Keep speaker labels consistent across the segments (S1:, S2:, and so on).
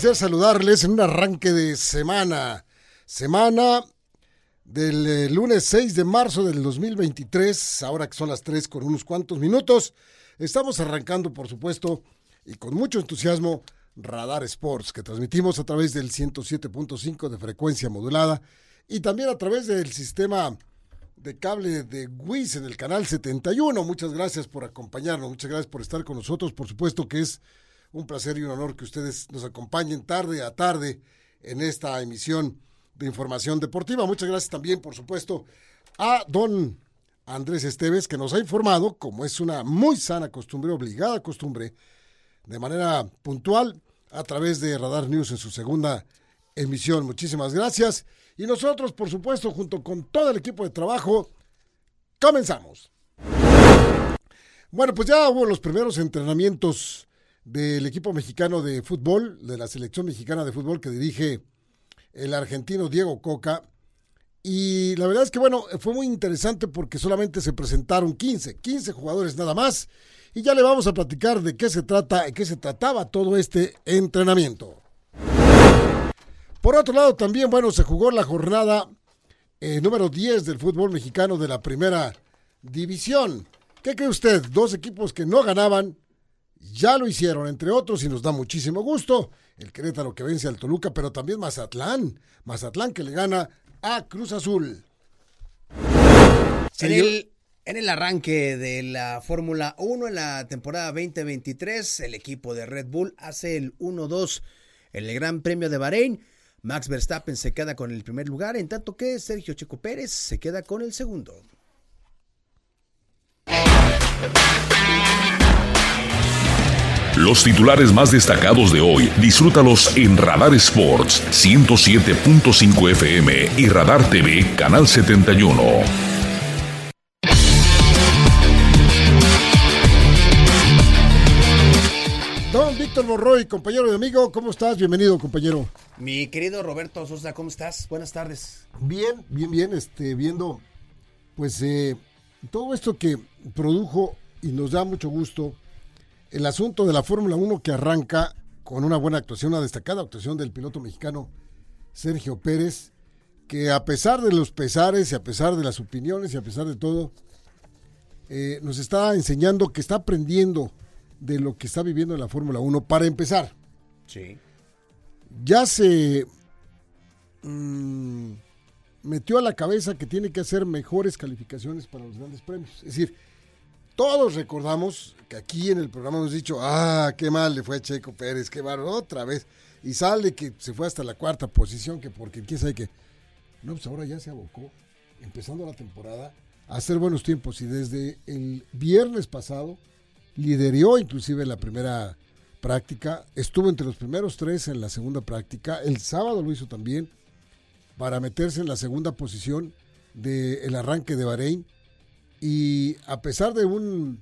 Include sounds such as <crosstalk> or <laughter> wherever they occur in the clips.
S1: Placer saludarles en un arranque de semana. Semana del eh, lunes 6 de marzo del 2023, ahora que son las 3 con unos cuantos minutos. Estamos arrancando, por supuesto, y con mucho entusiasmo, Radar Sports, que transmitimos a través del 107.5 de frecuencia modulada y también a través del sistema de cable de WIS en el canal 71. Muchas gracias por acompañarnos, muchas gracias por estar con nosotros. Por supuesto que es un placer y un honor que ustedes nos acompañen tarde a tarde en esta emisión de información deportiva. Muchas gracias también, por supuesto, a don Andrés Esteves, que nos ha informado, como es una muy sana costumbre, obligada costumbre, de manera puntual a través de Radar News en su segunda emisión. Muchísimas gracias. Y nosotros, por supuesto, junto con todo el equipo de trabajo, comenzamos. Bueno, pues ya hubo los primeros entrenamientos del equipo mexicano de fútbol, de la selección mexicana de fútbol que dirige el argentino Diego Coca. Y la verdad es que, bueno, fue muy interesante porque solamente se presentaron 15, 15 jugadores nada más. Y ya le vamos a platicar de qué se trata, de qué se trataba todo este entrenamiento. Por otro lado, también, bueno, se jugó la jornada eh, número 10 del fútbol mexicano de la primera división. ¿Qué cree usted? Dos equipos que no ganaban ya lo hicieron, entre otros, y nos da muchísimo gusto. El Querétaro que vence al Toluca, pero también Mazatlán. Mazatlán que le gana a Cruz Azul.
S2: En el, en el, arranque de la Fórmula 1 en la temporada 2023, el equipo de Red Bull hace el 1-2 en el Gran Premio de Bahrein. Max Verstappen se queda con el primer lugar, en tanto que Sergio Checo Pérez se queda con el segundo.
S3: Los titulares más destacados de hoy, disfrútalos en Radar Sports 107.5 FM y Radar TV Canal 71.
S1: Don Víctor Morroy, compañero y amigo, ¿cómo estás? Bienvenido, compañero.
S2: Mi querido Roberto Sosa, ¿cómo estás? Buenas tardes.
S1: Bien, bien, bien, este, viendo, pues, eh, todo esto que produjo y nos da mucho gusto el asunto de la Fórmula 1 que arranca con una buena actuación, una destacada actuación del piloto mexicano Sergio Pérez, que a pesar de los pesares y a pesar de las opiniones y a pesar de todo, eh, nos está enseñando que está aprendiendo de lo que está viviendo en la Fórmula 1 para empezar.
S2: Sí.
S1: Ya se mm, metió a la cabeza que tiene que hacer mejores calificaciones para los grandes premios. Es decir, todos recordamos que aquí en el programa hemos dicho, ah, qué mal le fue a Checo Pérez, qué mal, otra vez. Y sale que se fue hasta la cuarta posición, que porque quién sabe que. No, pues ahora ya se abocó, empezando la temporada, a hacer buenos tiempos. Y desde el viernes pasado lideró inclusive la primera práctica, estuvo entre los primeros tres en la segunda práctica, el sábado lo hizo también, para meterse en la segunda posición del arranque de Bahrein y a pesar de un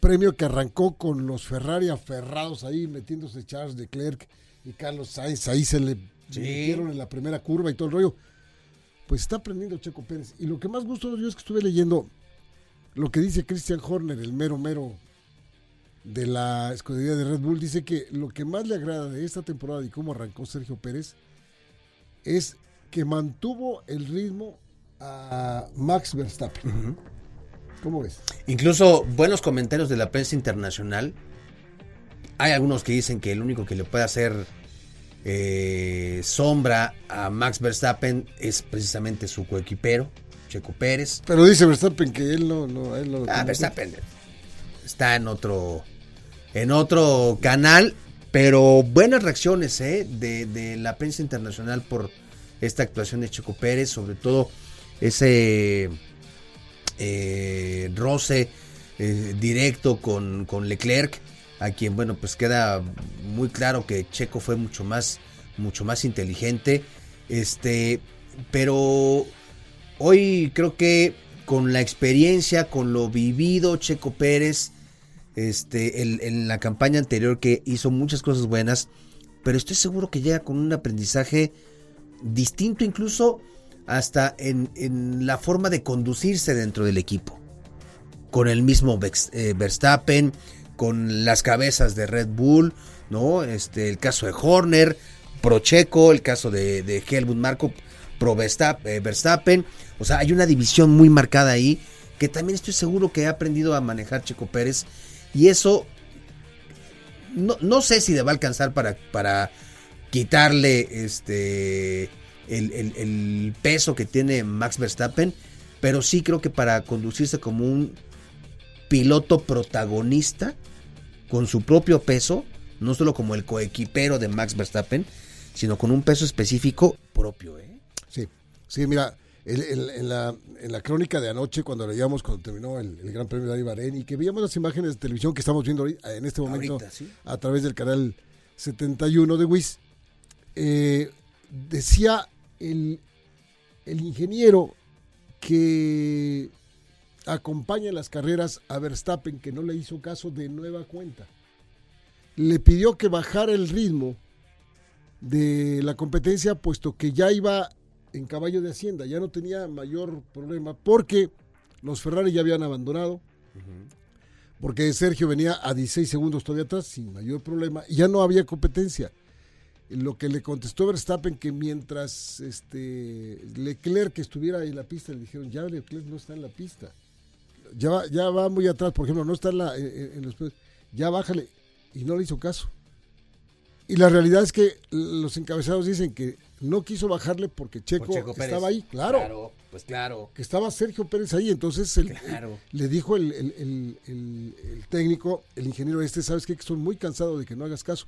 S1: premio que arrancó con los Ferrari aferrados ahí, metiéndose Charles Leclerc y Carlos Sainz, ahí se le metieron en la primera curva y todo el rollo, pues está aprendiendo Checo Pérez. Y lo que más gusto yo es que estuve leyendo lo que dice Christian Horner, el mero mero de la escudería de Red Bull, dice que lo que más le agrada de esta temporada y cómo arrancó Sergio Pérez es que mantuvo el ritmo a Max Verstappen. ¿Cómo ves?
S2: Incluso buenos comentarios de la prensa internacional. Hay algunos que dicen que el único que le puede hacer eh, sombra a Max Verstappen es precisamente su coequipero, Checo Pérez.
S1: Pero dice Verstappen que él no, no, él no
S2: Ah, Verstappen está en otro en otro canal, pero buenas reacciones ¿eh? de, de la prensa internacional por esta actuación de Checo Pérez, sobre todo ese eh, roce eh, directo con, con Leclerc, a quien, bueno, pues queda muy claro que Checo fue mucho más, mucho más inteligente. Este, pero hoy creo que con la experiencia, con lo vivido, Checo Pérez, este, en la campaña anterior que hizo muchas cosas buenas, pero estoy seguro que llega con un aprendizaje distinto incluso hasta en, la forma de conducirse dentro del equipo. Con el mismo eh, Verstappen, con las cabezas de Red Bull, ¿no? Este, el caso de Horner, Procheco, el caso de, de Helmut Marco, Pro eh, Verstappen. O sea, hay una división muy marcada ahí que también estoy seguro que ha aprendido a manejar Checo Pérez. Y eso no, no sé si le va a alcanzar para, para quitarle este el, peso que tiene Max Verstappen, pero sí creo que para conducirse como un piloto protagonista con su propio peso, no solo como el coequipero de Max Verstappen, sino con un peso específico propio. ¿eh?
S1: Sí, sí, mira, en, la, en la crónica de anoche, cuando leíamos, cuando terminó el, Gran Premio de Bahrein y que veíamos las imágenes de televisión que estamos viendo en este momento a través del canal 71 de WIS, eh, decía el, el ingeniero que acompaña las carreras a Verstappen, que no le hizo caso de nueva cuenta. Le pidió que bajara el ritmo de la competencia, puesto que ya iba en caballo de Hacienda, ya no tenía mayor problema, porque los Ferrari ya habían abandonado, porque Sergio venía a 16 segundos todavía atrás, sin mayor problema, y ya no había competencia. Lo que le contestó Verstappen, que mientras este Leclerc estuviera en la pista, le dijeron, ya Leclerc no está en la pista. Ya va, ya va muy atrás, por ejemplo, no está en, la, en los... Ya bájale. Y no le hizo caso. Y la realidad es que los encabezados dicen que no quiso bajarle porque Checo, estaba ahí, claro.
S2: Claro, pues claro.
S1: Que estaba Sergio Pérez ahí, entonces le dijo el, técnico, el ingeniero este, ¿sabes qué? Que estoy muy cansado de que no hagas caso.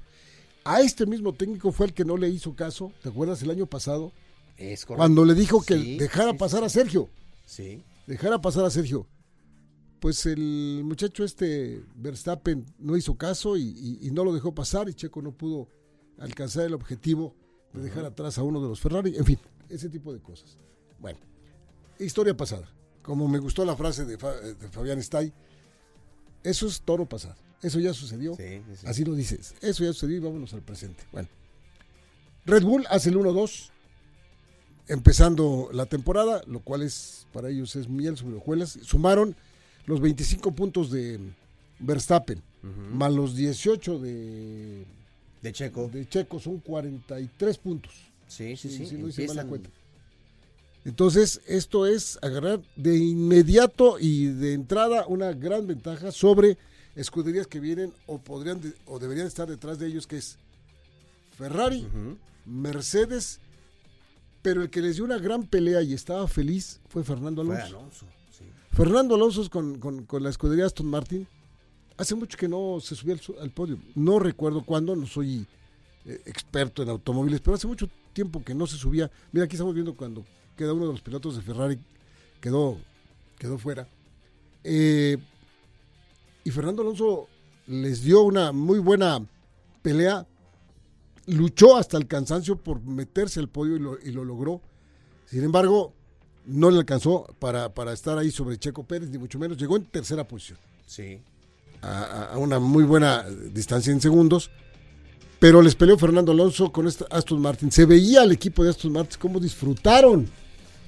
S1: A este mismo técnico fue el que no le hizo caso, ¿te acuerdas el año pasado?
S2: Es correcto.
S1: Cuando le dijo que dejara pasar a Sergio.
S2: Sí.
S1: Dejara pasar a Sergio. Pues el muchacho este, Verstappen, no hizo caso y no lo dejó pasar y Checo no pudo alcanzar el objetivo de dejar atrás a uno de los Ferrari, en fin, ese tipo de cosas. Bueno, historia pasada. Como me gustó la frase de, Fabián Stay, eso es toro pasado. Eso ya sucedió. Así lo dices. Eso ya sucedió y vámonos al presente. Bueno, Red Bull hace el 1-2 empezando la temporada, lo cual es para ellos es miel sobre hojuelas. Sumaron los 25 puntos de Verstappen, más los 18 de
S2: de Checo.
S1: De Checo son 43 puntos.
S2: Sí, sí, sí.
S1: Entonces, esto es agarrar de inmediato y de entrada una gran ventaja sobre escuderías que vienen o podrían o deberían estar detrás de ellos, que es Ferrari, Mercedes, pero el que les dio una gran pelea y estaba feliz fue Fernando Alonso. Fernando Alonso con, con, con la escudería Aston Martin Hace mucho que no se subía al, podio. No recuerdo cuándo, no soy eh, experto en automóviles, pero hace mucho tiempo que no se subía. Mira, aquí estamos viendo cuando queda uno de los pilotos de Ferrari, quedó, quedó fuera. Eh, y Fernando Alonso les dio una muy buena pelea. Luchó hasta el cansancio por meterse al podio y lo, y lo logró. Sin embargo, no le alcanzó para, para estar ahí sobre Checo Pérez, ni mucho menos. Llegó en tercera posición.
S2: Sí
S1: a, una muy buena distancia en segundos. Pero les peleó Fernando Alonso con Aston Martin. Se veía al equipo de Aston Martin cómo disfrutaron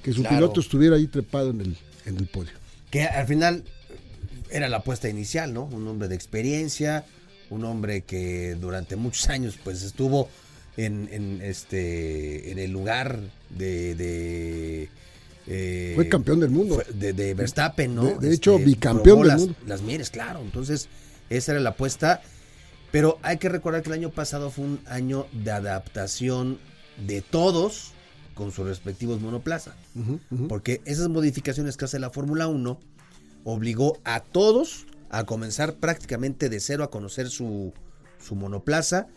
S1: que su piloto estuviera ahí trepado en el, en el podio.
S2: Que al final era la apuesta inicial, ¿no? Un hombre de experiencia, un hombre que durante muchos años pues estuvo en, este en el lugar de
S1: eh, fue campeón del mundo.
S2: De, Verstappen, ¿no?
S1: De, hecho, este, bicampeón del
S2: las,
S1: mundo.
S2: Las mires, claro. Entonces, esa era la apuesta. Pero hay que recordar que el año pasado fue un año de adaptación de todos con sus respectivos monoplaza. Porque esas modificaciones que hace la Fórmula 1 obligó a todos a comenzar prácticamente de cero a conocer su, su monoplaza.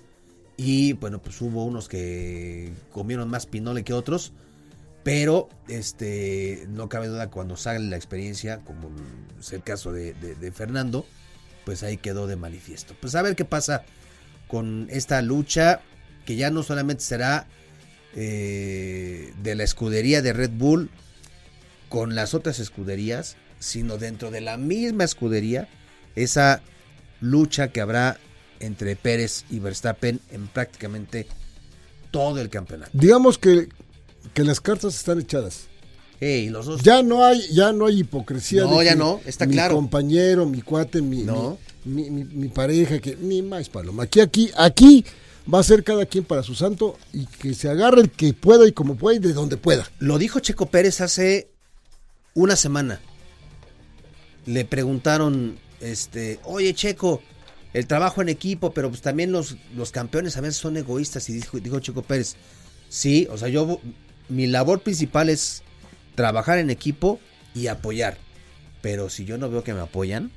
S2: Y bueno, pues hubo unos que comieron más pinole que otros Pero este no cabe duda cuando sale la experiencia, como es el caso de, Fernando, pues ahí quedó de manifiesto. Pues a ver qué pasa con esta lucha que ya no solamente será eh, de la escudería de Red Bull con las otras escuderías, sino dentro de la misma escudería, esa lucha que habrá entre Pérez y Verstappen en prácticamente todo el campeonato.
S1: Digamos que, que las cartas están echadas. Ya no hay, ya no hay hipocresía.
S2: No, ya no, está
S1: mi
S2: claro.
S1: compañero, mi cuate, mi, mi, mi, pareja, que ni más paloma. Aquí, aquí, aquí va a ser cada quien para su santo y que se agarre el que pueda y como pueda y de donde pueda.
S2: Lo dijo Checo Pérez hace una semana. Le preguntaron, este, oye Checo, el trabajo en equipo, pero pues también los, los campeones a veces son egoístas. Y dijo, dijo Checo Pérez, sí, o sea, yo, mi labor principal es trabajar en equipo y apoyar. Pero si yo no veo que me apoyan,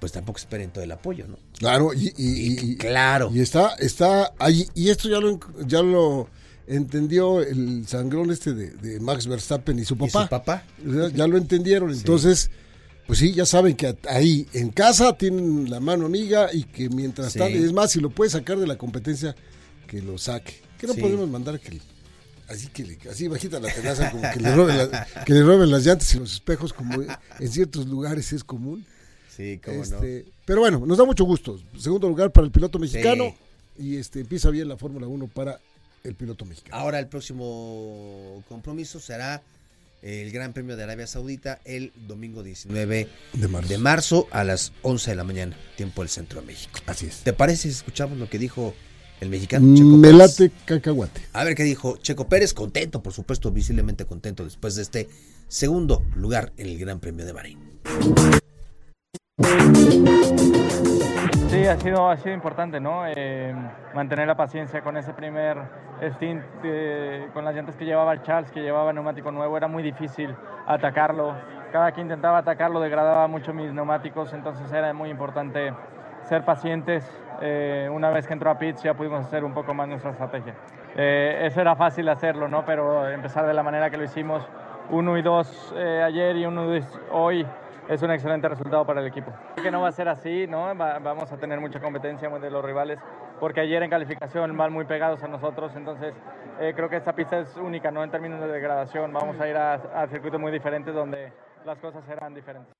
S2: pues tampoco esperen todo el apoyo, ¿no?
S1: Claro, y,
S2: claro.
S1: Y está, está ahí, y esto ya lo, ya lo entendió el sangrón este de, Max Verstappen y su papá.
S2: su papá?
S1: Ya, lo entendieron, entonces, pues sí, ya saben que ahí en casa tienen la mano amiga y que mientras tanto, es más, si lo puede sacar de la competencia, que lo saque. Que no podemos mandar que así que así bajita la tenaza, como que le, roben <laughs> que le roben las llantas y los espejos, como en ciertos lugares es común.
S2: Sí, cómo
S1: este, Pero bueno, nos da mucho gusto. Segundo lugar para el piloto mexicano y este empieza bien la Fórmula 1 para el piloto mexicano.
S2: Ahora el próximo compromiso será el Gran Premio de Arabia Saudita el domingo 19 de marzo, de marzo a las 11 de la mañana, tiempo del centro de México.
S1: Así es.
S2: ¿Te parece si escuchamos lo que dijo el mexicano
S1: Checo Me late cacahuate.
S2: A ver qué dijo Checo Pérez, contento, por supuesto, visiblemente contento después de este segundo lugar en el Gran Premio de Bahrein.
S4: Sí, ha sido, ha sido importante, ¿no? Eh, mantener la paciencia con ese primer stint, eh, con las llantas que llevaba Charles, que llevaba neumático nuevo, era muy difícil atacarlo. Cada que intentaba atacarlo degradaba mucho mis neumáticos, entonces era muy importante ser pacientes. Eh, una vez que entró a pits ya pudimos hacer un poco más nuestra estrategia. Eh, eso era fácil hacerlo, ¿no? Pero empezar de la manera que lo hicimos, uno y dos eh, ayer y uno hoy, es un excelente resultado para el equipo. Que no va a ser así, ¿no? vamos a tener mucha competencia de los rivales, porque ayer en calificación van muy pegados a nosotros, entonces creo que esta pista es única, ¿no? En términos de degradación, vamos a ir a, a circuitos muy diferentes donde las cosas serán diferentes.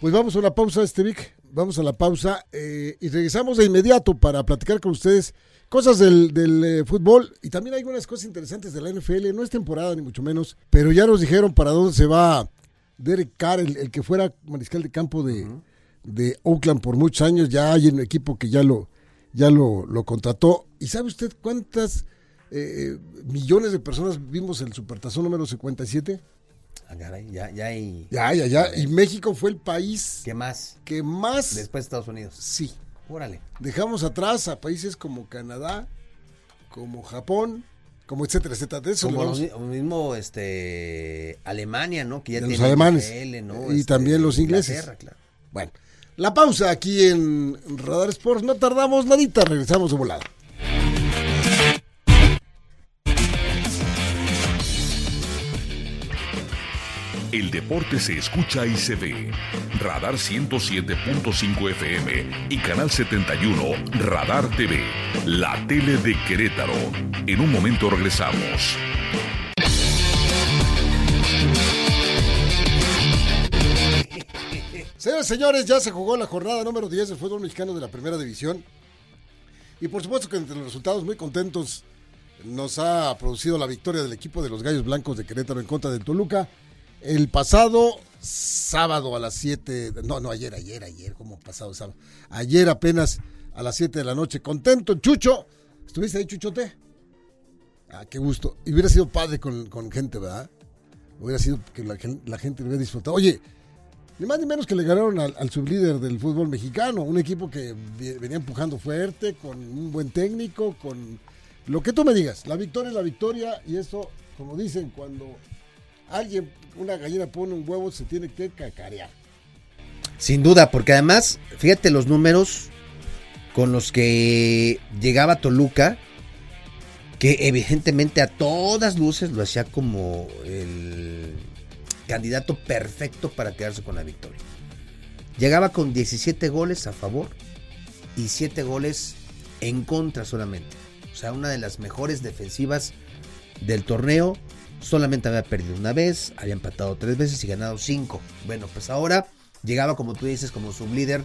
S1: Pues vamos a una pausa, este Vic. Vamos a la pausa eh, y regresamos de inmediato para platicar con ustedes cosas del, eh, fútbol y también hay algunas cosas interesantes de la NFL. No es temporada ni mucho menos, pero ya nos dijeron para dónde se va Derek Carr, el, que fuera mariscal de campo de, de, Oakland por muchos años. Ya hay un equipo que ya lo, ya lo, lo contrató. ¿Y sabe usted cuántas eh, millones de personas vimos el Supertazón número 57?
S2: Ah, ya, ya,
S1: ya, ya, ya. Y México fue el país.
S2: ¿Qué más?
S1: Que más.
S2: Después de Estados Unidos.
S1: Sí.
S2: Órale.
S1: Dejamos atrás a países como Canadá, como Japón, como etcétera, etcétera. eso
S2: como lo mismo este, Alemania, ¿no? Que ya
S1: los alemanes. Y
S2: este,
S1: también los ingleses. Bueno, la pausa aquí en Radar Sports. No tardamos nadita, regresamos de volada.
S3: El deporte se escucha y se ve. Radar 107.5 FM y Canal 71 Radar TV, la tele de Querétaro. En un momento regresamos.
S1: Señores, señores, ya se jugó la jornada número 10 del fútbol mexicano de la primera división. Y por supuesto que entre los resultados muy contentos nos ha producido la victoria del equipo de los Gallos Blancos de Querétaro en contra del Toluca el pasado sábado a las 7, no, no, ayer, ayer, ayer, como pasado sábado, ayer apenas a las 7 de la noche, contento, Chucho, ¿estuviste ahí, Chuchote? Ah, qué gusto, y hubiera sido padre con, gente, ¿verdad? Hubiera sido que la, gente hubiera disfrutado. Oye, ni más ni menos que le ganaron al, al, sublíder del fútbol mexicano, un equipo que venía empujando fuerte, con un buen técnico, con lo que tú me digas. La victoria es la victoria y eso, como dicen, cuando alguien, una gallina pone un huevo, se tiene que cacarear.
S2: Sin duda, porque además, fíjate los números con los que llegaba Toluca que evidentemente a todas luces lo hacía como el candidato perfecto para quedarse con la victoria. Llegaba con 17 goles a favor y 7 goles en contra solamente. O sea, una de las mejores defensivas del torneo. Solamente había perdido una vez, había empatado tres veces y ganado cinco. Bueno, pues ahora llegaba, como tú dices, como sublíder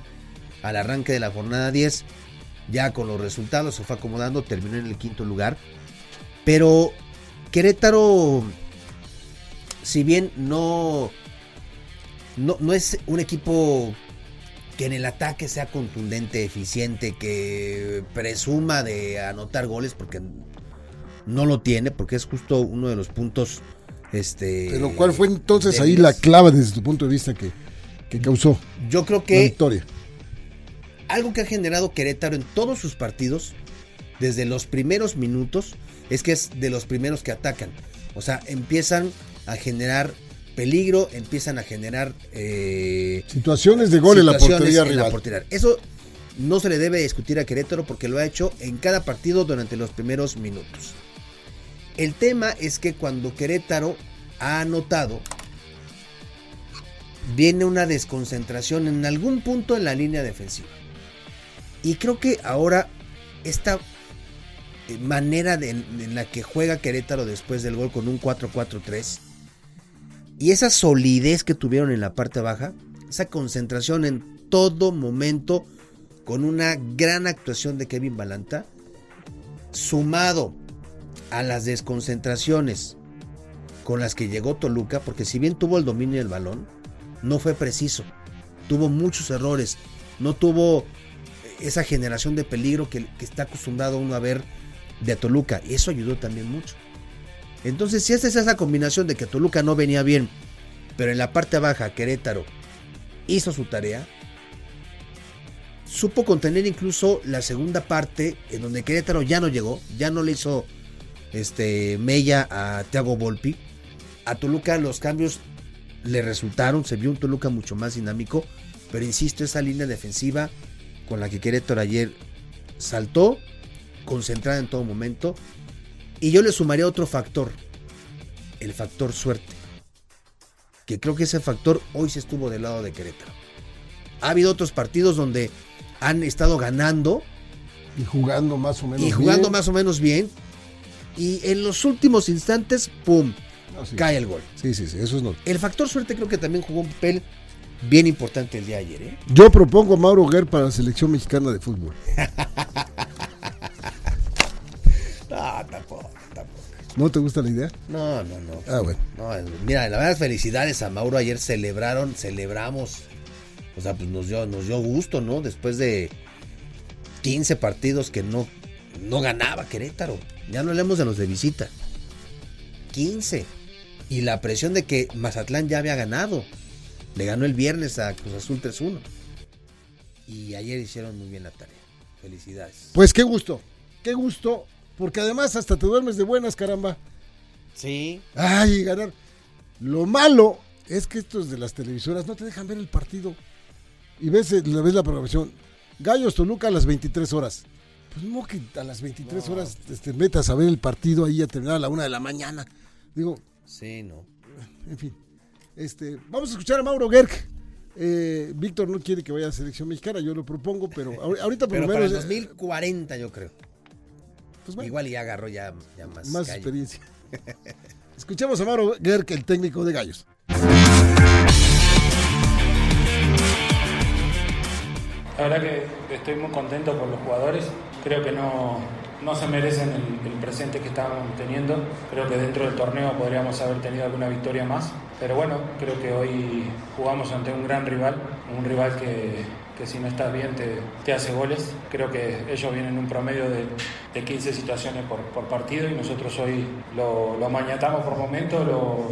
S2: al arranque de la jornada 10. Ya con los resultados se fue acomodando, terminó en el quinto lugar. Pero Querétaro, si bien no, no, no es un equipo que en el ataque sea contundente, eficiente, que presuma de anotar goles, porque no lo tiene, porque es justo uno de los puntos. Este,
S1: Pero ¿cuál fue entonces ahí la clave desde tu punto de vista que, que causó
S2: Yo creo que
S1: la victoria?
S2: algo que ha generado Querétaro en todos sus partidos, desde los primeros minutos, es que es de los primeros que atacan. O sea, empiezan a generar peligro, empiezan a generar eh,
S1: Situaciones de gol en la portería
S2: en la portería. Eso no se le debe discutir a Querétaro porque lo ha hecho en cada partido durante los primeros minutos. El tema es que cuando Querétaro ha anotado, viene una desconcentración en algún punto en la línea defensiva. Y creo que ahora esta eh, manera de- en la que juega Querétaro después del gol con un 4-4-3 y esa solidez que tuvieron en la parte baja, esa concentración en todo momento con una gran actuación de Kevin Balanta, sumado a las desconcentraciones con las que llegó Toluca, porque si bien tuvo el dominio del balón, no fue preciso, tuvo muchos errores, no tuvo esa generación de peligro que, está acostumbrado uno a ver de Toluca, y eso ayudó también mucho. Entonces, si haces esa combinación de que Toluca no venía bien, pero en la parte baja Querétaro hizo su tarea, supo contener incluso la segunda parte en donde Querétaro ya no llegó, ya no le hizo este Mella a Thiago Volpi. A Toluca los cambios le resultaron, se vio un Toluca mucho más dinámico, pero insisto, esa línea defensiva con la que Querétaro ayer saltó, concentrada en todo momento, y yo le sumaría otro factor, el factor suerte, que creo que ese factor hoy se estuvo del lado de Querétaro. Ha habido otros partidos donde han estado ganando
S1: Y jugando más o menos
S2: y jugando
S1: bien.
S2: más o menos bien, y en los últimos instantes, ¡pum!,
S1: No, sí.
S2: cae el gol.
S1: Sí, sí, sí, eso es no.
S2: El factor suerte creo que también jugó un papel bien importante el día de ayer. ¿eh?
S1: Yo propongo a Mauro Guerra para la selección mexicana de fútbol. <laughs>
S2: Ah, tampoco, tampoco.
S1: ¿No te gusta la idea?
S2: No, no, no.
S1: Ah, bueno.
S2: No, mira, la verdad, felicidades a Mauro. Ayer celebraron, celebramos. O sea, pues nos dio, nos dio gusto, ¿no? Después de 15 partidos que no, no ganaba Querétaro. Ya no hablemos de los de visita. 15. Y la presión de que Mazatlán ya había ganado. Le ganó el viernes a Cruz Azul 3-1. Y ayer hicieron muy bien la tarea. Felicidades.
S1: Pues qué gusto, qué gusto, porque además hasta te duermes de buenas, caramba.
S2: Sí.
S1: Ay, ganar. Lo malo es que estos de las televisoras no te dejan ver el partido. Y ves, eh, la- ves la programación. Gallos Toluca a las 23 horas. Pues no que a las 23 horas te metas a ver el partido ahí a terminar a la una de la mañana. Digo,
S2: Sí, no.
S1: en fin. Este, vamos a escuchar a Mauro Gerg. Eh, Víctor no quiere que vaya a la selección mexicana, yo lo propongo, pero ahor- <laughs> ahorita por lo
S2: para
S1: menos.
S2: el 2040 yo creo.
S1: pues bueno,
S2: Igual ya agarró ya, ya más,
S1: más
S2: calle.
S1: experiencia. <laughs> Escuchemos a Mauro Gerg, el técnico de Gallos.
S5: La verdad que estoy muy contento por los jugadores. Creo que no, no se merecen el, el presente que estamos teniendo. Creo que dentro del torneo podríamos haber tenido alguna victoria más. Pero bueno, creo que hoy jugamos ante un gran rival, un rival que, que si no estás bien te, te hace goles. Creo que ellos vienen en un promedio de, de 15 situaciones por, por partido y nosotros hoy lo, lo mañatamos por momento, lo,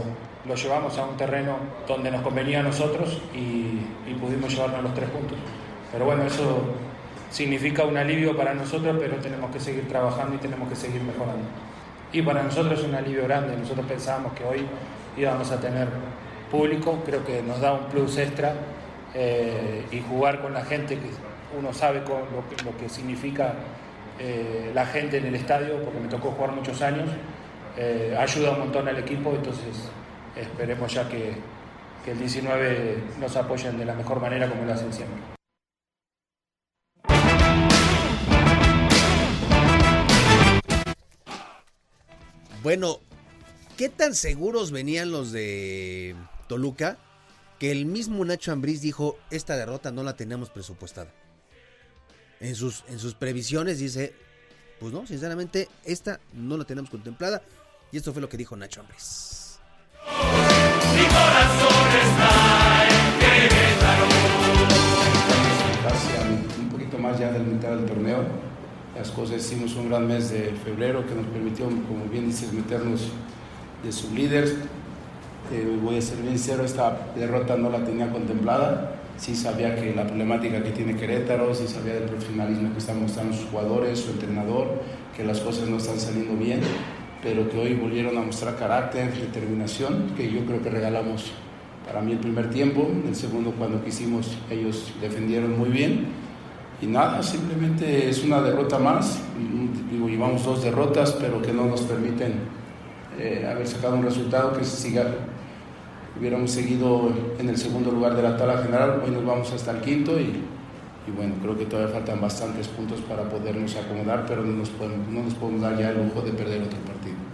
S5: lo llevamos a un terreno donde nos convenía a nosotros y, y pudimos llevarnos los tres puntos. Pero bueno, eso significa un alivio para nosotros, pero tenemos que seguir trabajando y tenemos que seguir mejorando. Y para nosotros es un alivio grande. Nosotros pensábamos que hoy íbamos a tener público, creo que nos da un plus extra eh, y jugar con la gente que uno sabe con lo, que, significa eh, la gente en el estadio, porque me tocó jugar muchos años, eh, ayuda un montón al equipo, entonces esperemos ya que, que el 19 nos apoyen de la mejor manera como lo hacen siempre.
S2: Bueno, ¿qué tan seguros venían los de Toluca que el mismo Nacho Ambriz dijo, esta derrota no la tenemos presupuestada? En sus, en sus previsiones dice, pues no, sinceramente, esta no la tenemos contemplada. Y esto fue lo que dijo Nacho Ambriz. Mi corazón está
S6: en un poquito más ya del mitad del torneo. Las cosas hicimos un gran mes de febrero que nos permitió, como bien dices, meternos de sublíderes. Eh, voy a ser bien sincero, esta derrota no la tenía contemplada. Sí sabía que la problemática que tiene Querétaro, sí sabía del profesionalismo que están mostrando sus jugadores, su entrenador, que las cosas no están saliendo bien, pero que hoy volvieron a mostrar carácter, determinación, que yo creo que regalamos para mí el primer tiempo, el segundo cuando quisimos ellos defendieron muy bien y nada, simplemente es una derrota más, digo, llevamos dos derrotas, pero que no nos permiten eh, haber sacado un resultado que si siga, hubiéramos seguido en el segundo lugar de la tabla general, hoy nos vamos hasta el quinto y, y bueno, creo que todavía faltan bastantes puntos para podernos acomodar, pero no nos, podemos, no nos podemos dar ya el lujo de perder otro partido.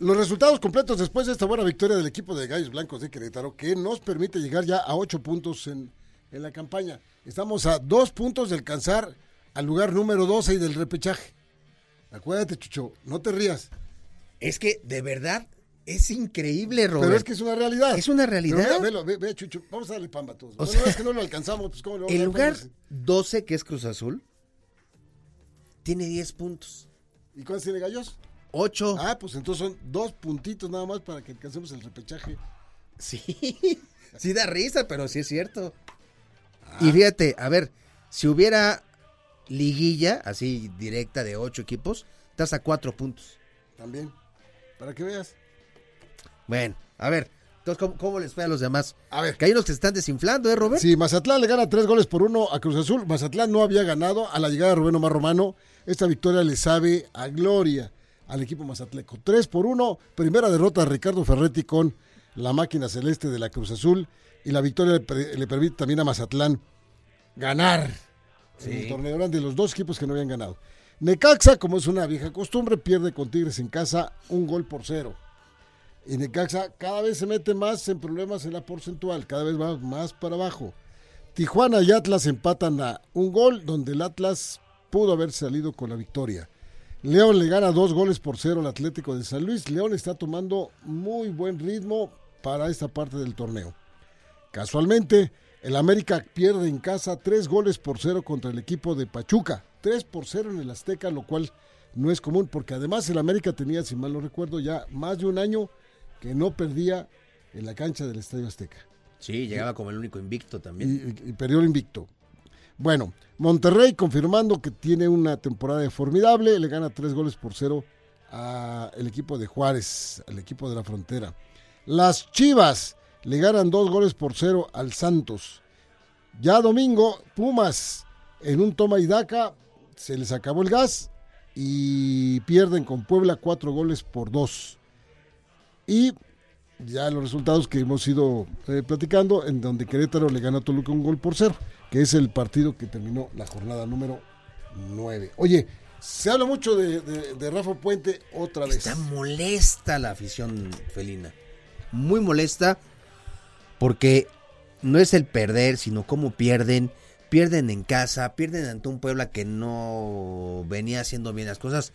S1: Los resultados completos después de esta buena victoria del equipo de Gallos Blancos de Querétaro, que nos permite llegar ya a ocho puntos en, en la campaña. Estamos a dos puntos de alcanzar al lugar número 12 y del repechaje. Acuérdate, Chucho, no te rías.
S2: Es que, de verdad, es increíble, Robert.
S1: Pero es que es una realidad.
S2: Es una realidad.
S1: Pero mira, velo, ve, ve, Chucho, vamos a darle pamba a todos. O sea, es que no lo alcanzamos, pues cómo lo vamos
S2: El
S1: a
S2: lugar
S1: alcanzar?
S2: 12, que es Cruz Azul, tiene 10 puntos.
S1: ¿Y cuántos tiene Gallos?
S2: 8.
S1: Ah, pues entonces son dos puntitos nada más para que alcancemos el repechaje.
S2: Sí, sí da risa, pero sí es cierto.
S1: Ah.
S2: Y fíjate, a ver, si hubiera liguilla, así directa de ocho equipos, estás a cuatro puntos.
S1: También. Para que veas.
S2: Bueno, a ver, entonces, ¿cómo, cómo les fue a los demás?
S1: A ver.
S2: Que hay unos que se están desinflando, ¿eh, Robert?
S1: Sí, Mazatlán le gana tres goles por uno a Cruz Azul. Mazatlán no había ganado a la llegada de Rubén Omar Romano. Esta victoria le sabe a gloria al equipo mazatleco. Tres por uno. Primera derrota de Ricardo Ferretti con la máquina celeste de la Cruz Azul. Y la victoria le, per- le permite también a Mazatlán ganar en el torneo. Eran de los dos equipos que no habían ganado. Necaxa, como es una vieja costumbre, pierde con Tigres en casa un gol por cero. Y Necaxa cada vez se mete más en problemas en la porcentual, cada vez va más para abajo. Tijuana y Atlas empatan a un gol, donde el Atlas pudo haber salido con la victoria. León le gana dos goles por cero al Atlético de San Luis. León está tomando muy buen ritmo para esta parte del torneo. Casualmente, el América pierde en casa tres goles por cero contra el equipo de Pachuca. Tres por cero en el Azteca, lo cual no es común, porque además el América tenía, si mal no recuerdo, ya más de un año que no perdía en la cancha del Estadio Azteca.
S2: Sí, llegaba como el único invicto también.
S1: Y, y perdió el invicto. Bueno, Monterrey confirmando que tiene una temporada formidable, le gana tres goles por cero al equipo de Juárez, al equipo de la frontera. Las Chivas le ganan dos goles por cero al Santos. Ya domingo, Pumas en un toma y daca, se les acabó el gas y pierden con Puebla cuatro goles por dos. Y ya los resultados que hemos ido eh, platicando, en donde Querétaro le ganó a Toluca un gol por cero, que es el partido que terminó la jornada número 9. Oye, se habla mucho de, de- de Rafa Puente otra vez.
S2: Está molesta la afición felina. Muy molesta porque no es el perder, sino cómo pierden. Pierden en casa, pierden ante un Puebla que no venía haciendo bien las cosas.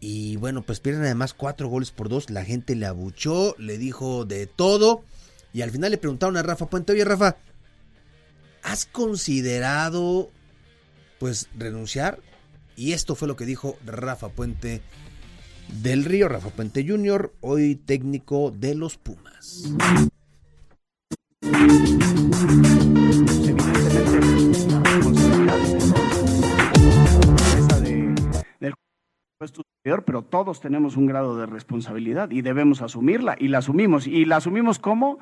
S2: Y bueno, pues pierden además cuatro goles por dos. La gente le abuchó, le dijo de todo. Y al final le preguntaron a Rafa Puente, oye Rafa, ¿has considerado pues renunciar? Y esto fue lo que dijo Rafa Puente del Río, Rafa Puente Jr., hoy técnico de los Pumas.
S7: pero todos tenemos un grado de responsabilidad y debemos asumirla y la asumimos. ¿Y la asumimos cómo?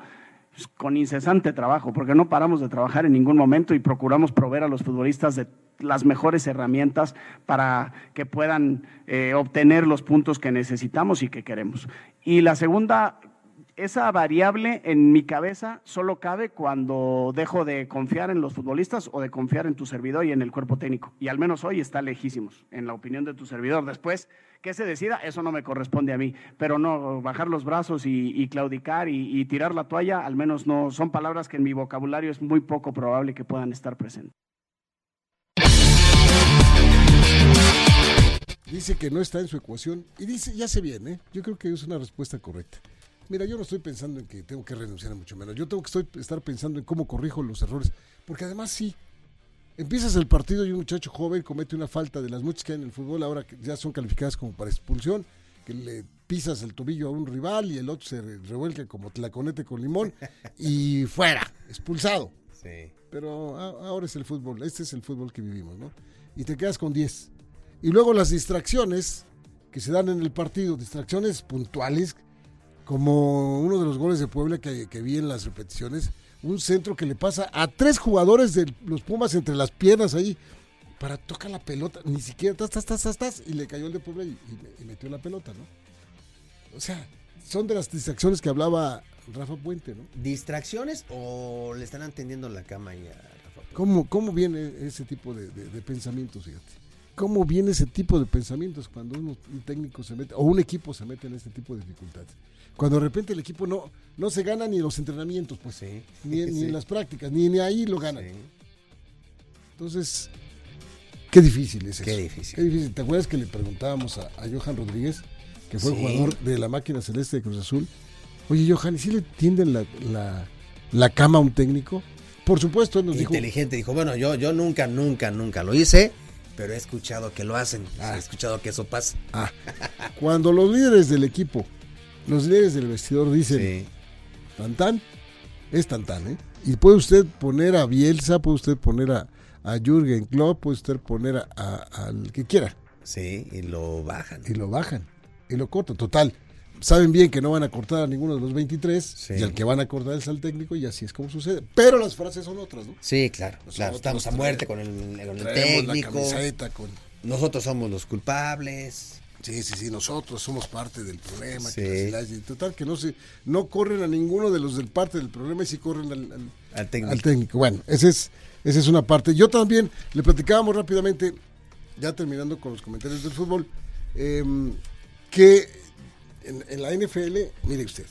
S7: Con incesante trabajo, porque no paramos de trabajar en ningún momento y procuramos proveer a los futbolistas de las mejores herramientas para que puedan eh, obtener los puntos que necesitamos y que queremos. Y la segunda, esa variable en mi cabeza solo cabe cuando dejo de confiar en los futbolistas o de confiar en tu servidor y en el cuerpo técnico. Y al menos hoy está lejísimos, en la opinión de tu servidor. Después, que se decida, eso no me corresponde a mí. Pero no, bajar los brazos y, claudicar y, tirar la toalla, al menos no, son palabras que en mi vocabulario es muy poco probable que puedan estar presentes.
S1: Dice que no está en su ecuación y dice, ya se viene, ¿eh? yo creo que es una respuesta correcta. Mira, yo no estoy pensando en que tengo que renunciar a mucho menos. Yo tengo que estar pensando en cómo corrijo los errores. Porque además sí, empiezas el partido y un muchacho joven comete una falta de las muchas que hay en el fútbol, ahora que ya son calificadas como para expulsión, que le pisas el tobillo a un rival y el otro se revuelca como tlaconete con limón <laughs> y fuera, expulsado.
S2: Sí.
S1: Pero ahora es el fútbol, este es el fútbol que vivimos, ¿no? Y te quedas con 10. Y luego las distracciones que se dan en el partido, distracciones puntuales como uno de los goles de Puebla que, vi en las repeticiones, un centro que le pasa a tres jugadores de los Pumas entre las piernas ahí para tocar la pelota, ni siquiera estás, estás, estás, y le cayó el de Puebla y, metió la pelota, ¿no? O sea, son de las distracciones que hablaba Rafa Puente, ¿no?
S2: ¿Distracciones o le están atendiendo la cama ahí a Rafa Puente?
S1: ¿Cómo, cómo viene ese tipo de, de pensamientos, fíjate? ¿Cómo viene ese tipo de pensamientos cuando un técnico se mete, o un equipo se mete en este tipo de dificultades? Cuando de repente el equipo no, no se gana ni en los entrenamientos, pues, ni, en las prácticas, ni, ni ahí lo ganan. Entonces, qué difícil es
S2: qué
S1: eso.
S2: Difícil.
S1: Qué difícil. ¿Te acuerdas que le preguntábamos a, Johan Rodríguez, que fue el jugador de la máquina celeste de Cruz Azul? Oye, Johan, ¿y si le tienden la, cama a un técnico? Por supuesto, él nos
S2: dijo. Inteligente, dijo, bueno, yo, yo nunca, nunca, nunca lo hice, pero he escuchado que lo hacen. Ah. He escuchado que eso pasa.
S1: Ah. Cuando los líderes del equipo los líderes del vestidor dicen, tan tan, es tan tan, ¿eh? Y puede usted poner a Bielsa, puede usted poner a, a Jürgen Klopp, puede usted poner al que quiera.
S2: Sí, y lo bajan.
S1: Y lo bajan, y lo cortan, total. Saben bien que no van a cortar a ninguno de los 23 y al que van a cortar es al técnico y así es como sucede. Pero las frases son otras, ¿no?
S2: Sí, claro. claro estamos a muerte con el, con el técnico.
S1: con...
S2: Nosotros somos los culpables.
S1: Sí, sí, sí, nosotros somos parte del problema. total, que no se, no corren a ninguno de los del parte del problema y sí corren al, técnico. Bueno, esa es, esa es una parte. Yo también le platicábamos rápidamente, ya terminando con los comentarios del fútbol, em, que en, en la NFL, mire usted,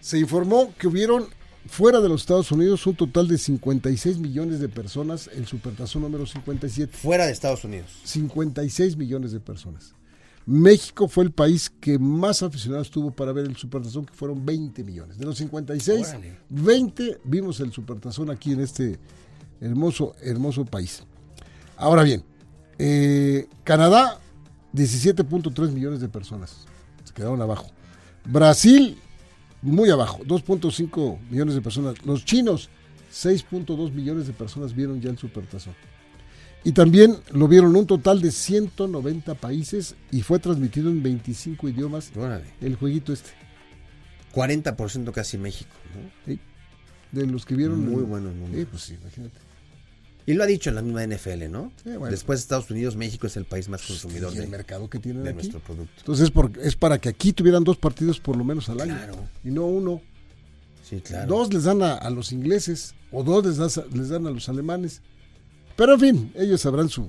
S1: se informó que hubieron fuera de los Estados Unidos un total de 56 millones de personas, el supertazón número 57.
S2: Fuera de Estados Unidos.
S1: 56 millones de personas. México fue el país que más aficionados tuvo para ver el supertazón, que fueron 20 millones. De los 56, 20 vimos el supertazón aquí en este hermoso, hermoso país. Ahora bien, eh, Canadá, 17.3 millones de personas. Se quedaron abajo. Brasil, muy abajo, 2.5 millones de personas. Los chinos, 6.2 millones de personas vieron ya el supertazón. Y también lo vieron un total de 190 países y fue transmitido en 25 idiomas el jueguito este.
S2: 40% casi México,
S1: De los que vieron.
S2: Muy buenos
S1: Sí, pues sí, imagínate.
S2: Y lo ha dicho en la misma NFL, ¿no? Después de Estados Unidos, México es el país más consumidor
S1: del mercado que tiene
S2: de nuestro producto.
S1: Entonces es para que aquí tuvieran dos partidos por lo menos al año. Y no uno.
S2: Sí, claro.
S1: Dos les dan a, los ingleses o dos les, les dan a los alemanes. Pero en fin, ellos sabrán su,